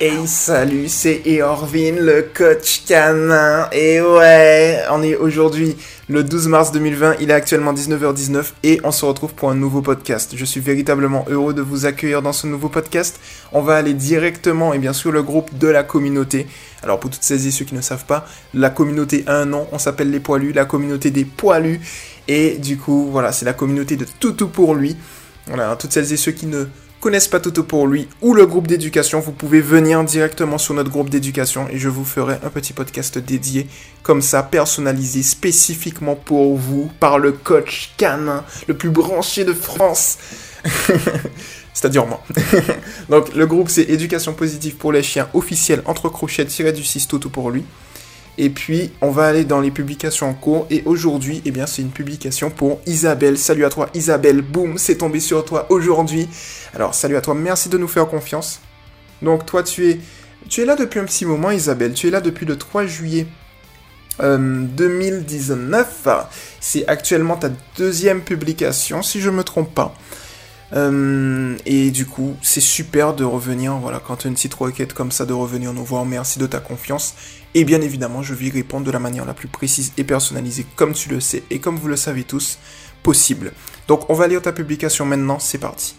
Hey salut, c'est Eorvin, le coach canin. Et ouais, on est aujourd'hui le 12 mars 2020, il est actuellement 19h19 et on se retrouve pour un nouveau podcast. Je suis véritablement heureux de vous accueillir dans ce nouveau podcast. On va aller directement et bien sûr le groupe de la communauté. Alors pour toutes celles et ceux qui ne savent pas, la communauté a un nom, on s'appelle les poilus, la communauté des poilus. Et du coup, voilà, c'est la communauté de Toutou pour lui. Voilà, toutes celles et ceux qui ne connaissent pas Toto pour lui ou le groupe d'éducation, vous pouvez venir directement sur notre groupe d'éducation et je vous ferai un petit podcast dédié comme ça, personnalisé spécifiquement pour vous par le coach canin le plus branché de France. C'est-à-dire moi. Donc le groupe c'est Éducation positive pour les chiens officiel entre crochets tiré du 6 Toto pour lui. Et puis, on va aller dans les publications en cours. Et aujourd'hui, eh bien, c'est une publication pour Isabelle. Salut à toi, Isabelle. Boum, c'est tombé sur toi aujourd'hui. Alors, salut à toi. Merci de nous faire confiance. Donc, toi, tu es, tu es là depuis un petit moment, Isabelle. Tu es là depuis le 3 juillet 2019. Euh, c'est actuellement ta deuxième publication, si je me trompe pas. Euh, et du coup, c'est super de revenir, voilà, quand tu as une petite requête comme ça, de revenir nous voir. Merci de ta confiance. Et bien évidemment, je vais y répondre de la manière la plus précise et personnalisée, comme tu le sais et comme vous le savez tous, possible. Donc, on va lire ta publication maintenant, c'est parti.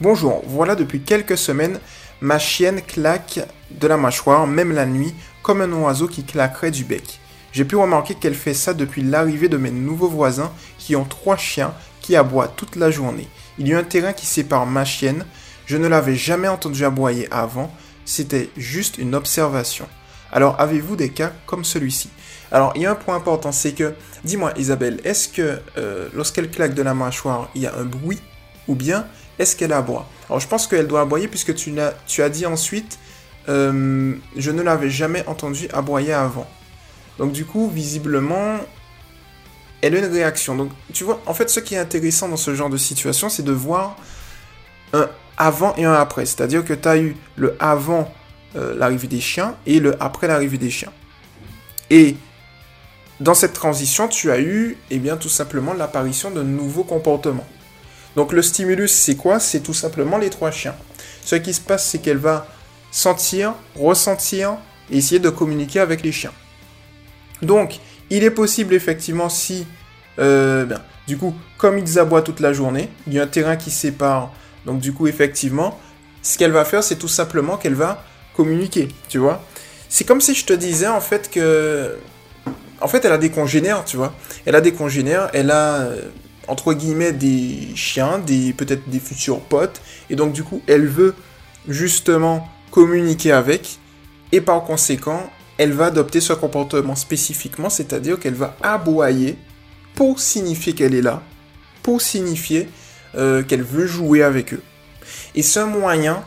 Bonjour, voilà depuis quelques semaines, ma chienne claque de la mâchoire, même la nuit, comme un oiseau qui claquerait du bec. J'ai pu remarquer qu'elle fait ça depuis l'arrivée de mes nouveaux voisins qui ont trois chiens qui aboient toute la journée. Il y a un terrain qui sépare ma chienne. Je ne l'avais jamais entendu aboyer avant. C'était juste une observation. Alors, avez-vous des cas comme celui-ci? Alors, il y a un point important, c'est que, dis-moi Isabelle, est-ce que euh, lorsqu'elle claque de la mâchoire, il y a un bruit? Ou bien est-ce qu'elle aboie? Alors, je pense qu'elle doit aboyer puisque tu, as, dit ensuite, euh, je ne l'avais jamais entendu aboyer avant. Donc, du coup, visiblement, elle a une réaction. Donc, tu vois, en fait, ce qui est intéressant dans ce genre de situation, c'est de voir un avant et un après. C'est-à-dire que tu as eu le avant euh, l'arrivée des chiens et le après l'arrivée des chiens. Et dans cette transition, tu as eu, eh bien, tout simplement l'apparition de nouveaux comportements. Donc le stimulus, c'est quoi? C'est tout simplement les trois chiens. Ce qui se passe, c'est qu'elle va sentir, ressentir et essayer de communiquer avec les chiens. Donc, il est possible effectivement si, euh, du coup, comme ils aboient toute la journée, il y a un terrain qui sépare. Donc du coup, effectivement, ce qu'elle va faire, c'est tout simplement qu'elle va communiquer, tu vois. C'est comme si je te disais en fait que, en fait, elle a des congénères, tu vois. Elle a des congénères, elle a euh, entre guillemets des chiens, peut-être des futurs potes, et donc du coup, elle veut justement communiquer avec, et par conséquent, elle va adopter ce comportement spécifiquement, c'est-à-dire qu'elle va aboyer pour signifier qu'elle est là, pour signifier euh, qu'elle veut jouer avec eux. Et c'est un moyen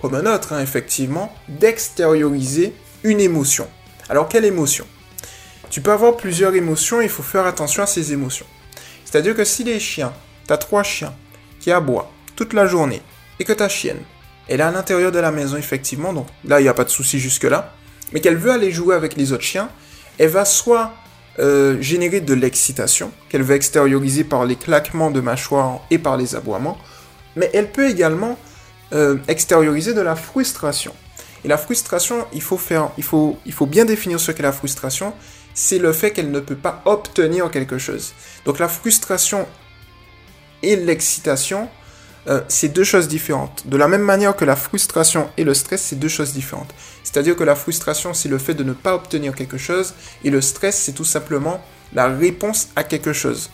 comme un autre, hein, effectivement, d'extérioriser une émotion. Alors, quelle émotion? Tu peux avoir plusieurs émotions, il faut faire attention à ces émotions. C'est-à-dire que si les chiens, tu as trois chiens qui aboient toute la journée, et que ta chienne, elle est à l'intérieur de la maison, effectivement, donc là, il n'y a pas de souci jusque-là, mais qu'elle veut aller jouer avec les autres chiens, elle va soit euh, générer de l'excitation, qu'elle va extérioriser par les claquements de mâchoire et par les aboiements, mais elle peut également euh, extérioriser de la frustration. Et la frustration, il faut faire, il faut, il faut bien définir ce qu'est la frustration. C'est le fait qu'elle ne peut pas obtenir quelque chose. Donc la frustration et l'excitation, euh, c'est deux choses différentes. De la même manière que la frustration et le stress, c'est deux choses différentes. C'est-à-dire que la frustration, c'est le fait de ne pas obtenir quelque chose, et le stress, c'est tout simplement la réponse à quelque chose.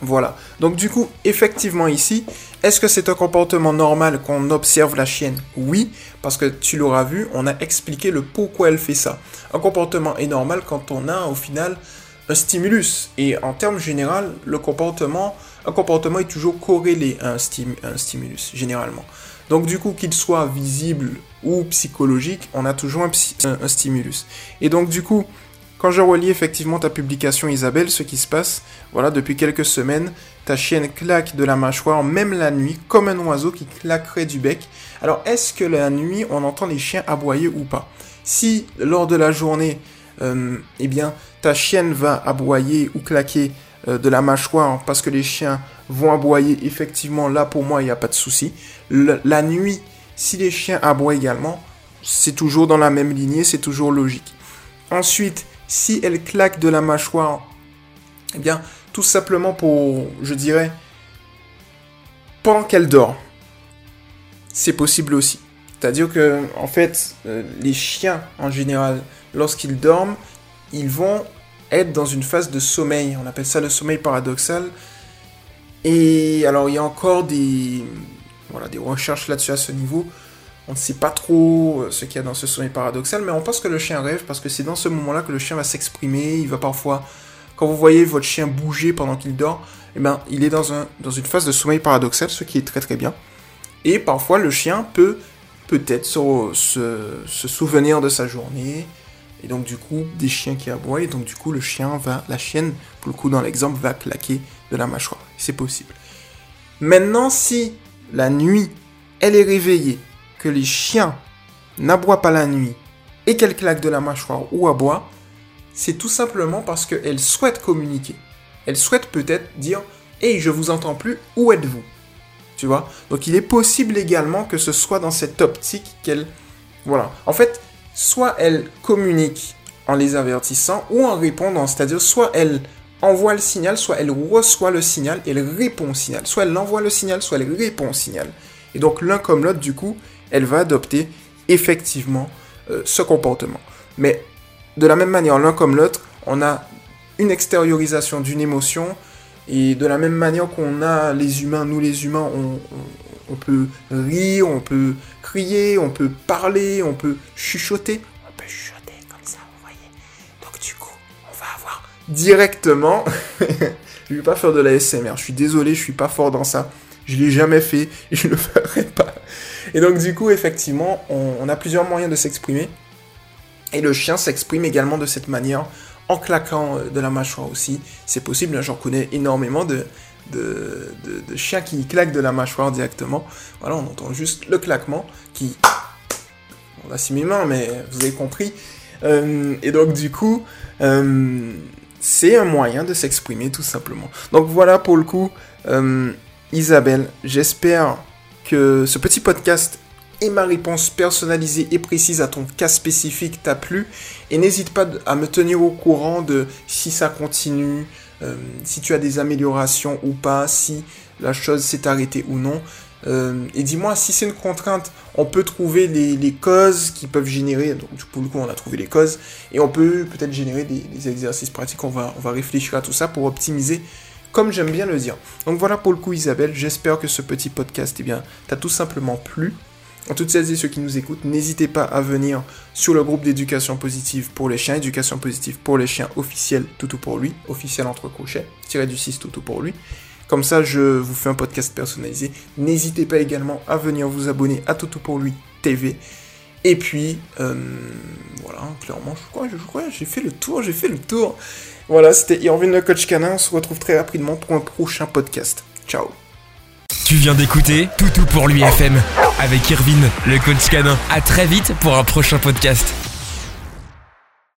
Voilà. Donc du coup, effectivement ici, est-ce que c'est un comportement normal qu'on observe la chienne? Oui, parce que tu l'auras vu, on a expliqué le pourquoi elle fait ça. Un comportement est normal quand on a au final un stimulus. Et en termes général, le comportement, un comportement est toujours corrélé à un, stimulus, généralement. Donc du coup, qu'il soit visible ou psychologique, on a toujours un stimulus. Et donc du coup, quand je relis effectivement ta publication Isabelle, ce qui se passe, voilà, depuis quelques semaines, ta chienne claque de la mâchoire, même la nuit, comme un oiseau qui claquerait du bec. Alors, est-ce que la nuit, on entend les chiens aboyer ou pas? Si, lors de la journée, euh, eh bien, ta chienne va aboyer ou claquer de la mâchoire parce que les chiens vont aboyer. Effectivement, là, pour moi, il n'y a pas de souci. la nuit, si les chiens aboient également, c'est toujours dans la même lignée, c'est toujours logique. Ensuite, si elle claque de la mâchoire, eh bien, tout simplement pour, je dirais, pendant qu'elle dort, c'est possible aussi. C'est-à-dire que, en fait, euh, les chiens, en général, lorsqu'ils dorment, ils vont être dans une phase de sommeil. On appelle ça le sommeil paradoxal. Et alors, il y a encore des, voilà, des recherches là-dessus à ce niveau. On ne sait pas trop euh, ce qu'il y a dans ce sommeil paradoxal, mais on pense que le chien rêve parce que c'est dans ce moment-là que le chien va s'exprimer. Il va parfois, quand vous voyez votre chien bouger pendant qu'il dort, eh ben, il est dans, un, dans une phase de sommeil paradoxal, ce qui est très très bien. Et parfois, le chien peut peut-être se, se, souvenir de sa journée, et donc du coup, des chiens qui aboient, et donc du coup, le chien va, la chienne, pour le coup dans l'exemple, va claquer de la mâchoire. C'est possible. Maintenant, si la nuit, elle est réveillée, que les chiens n'aboient pas la nuit, et qu'elle claque de la mâchoire ou aboie, c'est tout simplement parce qu'elle souhaite communiquer. Elle souhaite peut-être dire Hey, je vous entends plus, où êtes-vous? Tu vois? Donc il est possible également que ce soit dans cette optique qu'elle. Voilà. En fait, soit elle communique en les avertissant ou en répondant, c'est-à-dire soit elle envoie le signal, soit elle reçoit le signal et elle répond au signal. Soit elle envoie le signal, soit elle répond au signal. Et donc l'un comme l'autre, du coup, elle va adopter effectivement euh, ce comportement. Mais de la même manière, l'un comme l'autre, on a une extériorisation d'une émotion. Et de la même manière qu'on a les humains, nous les humains, on, on peut rire, on peut crier, on peut parler, on peut chuchoter. On peut chuchoter comme ça, vous voyez. Donc du coup, on va avoir directement... je vais pas faire de la SMR, je suis désolé, je suis pas fort dans ça. Je l'ai jamais fait, je le ferai pas. Et donc du coup, effectivement, on, a plusieurs moyens de s'exprimer. Et le chien s'exprime également de cette manière, en claquant euh, de la mâchoire aussi. C'est possible, hein, j'en connais énormément de, de, chiens qui claquent de la mâchoire directement. Voilà, on entend juste le claquement qui... On a si mes mais vous avez compris. Euh, et donc du coup, euh, c'est un moyen de s'exprimer tout simplement. Donc voilà pour le coup, Isabelle, j'espère que ce petit podcast et ma réponse personnalisée et précise à ton cas spécifique t'a plu. Et n'hésite pas à me tenir au courant de si ça continue, euh, si tu as des améliorations ou pas, si la chose s'est arrêtée ou non. Euh, et dis-moi si c'est une contrainte, on peut trouver les, causes qui peuvent générer. Donc pour le coup, on a trouvé les causes et on peut peut-être générer des, exercices pratiques. On va, on réfléchir à tout ça pour optimiser comme j'aime bien le dire. Donc voilà pour le coup Isabelle, j'espère que ce petit podcast eh bien, t'a tout simplement plu. En toutes celles et ceux qui nous écoutent, n'hésitez pas à venir sur le groupe d'éducation positive pour les chiens, éducation positive pour les chiens officiel toutou pour lui, officiel entre crochets, tiré du 6 toutou pour lui. Comme ça, je vous fais un podcast personnalisé. N'hésitez pas également à venir vous abonner à Toutou pour lui TV. Et puis, euh, voilà, clairement, je crois, je crois, j'ai fait le tour, j'ai fait le tour. Voilà, c'était Irvine le coach canin. On se retrouve très rapidement pour un prochain podcast. Ciao. Tu viens d'écouter Toutou pour lui FM avec Irvine le coach canin. À très vite pour un prochain podcast.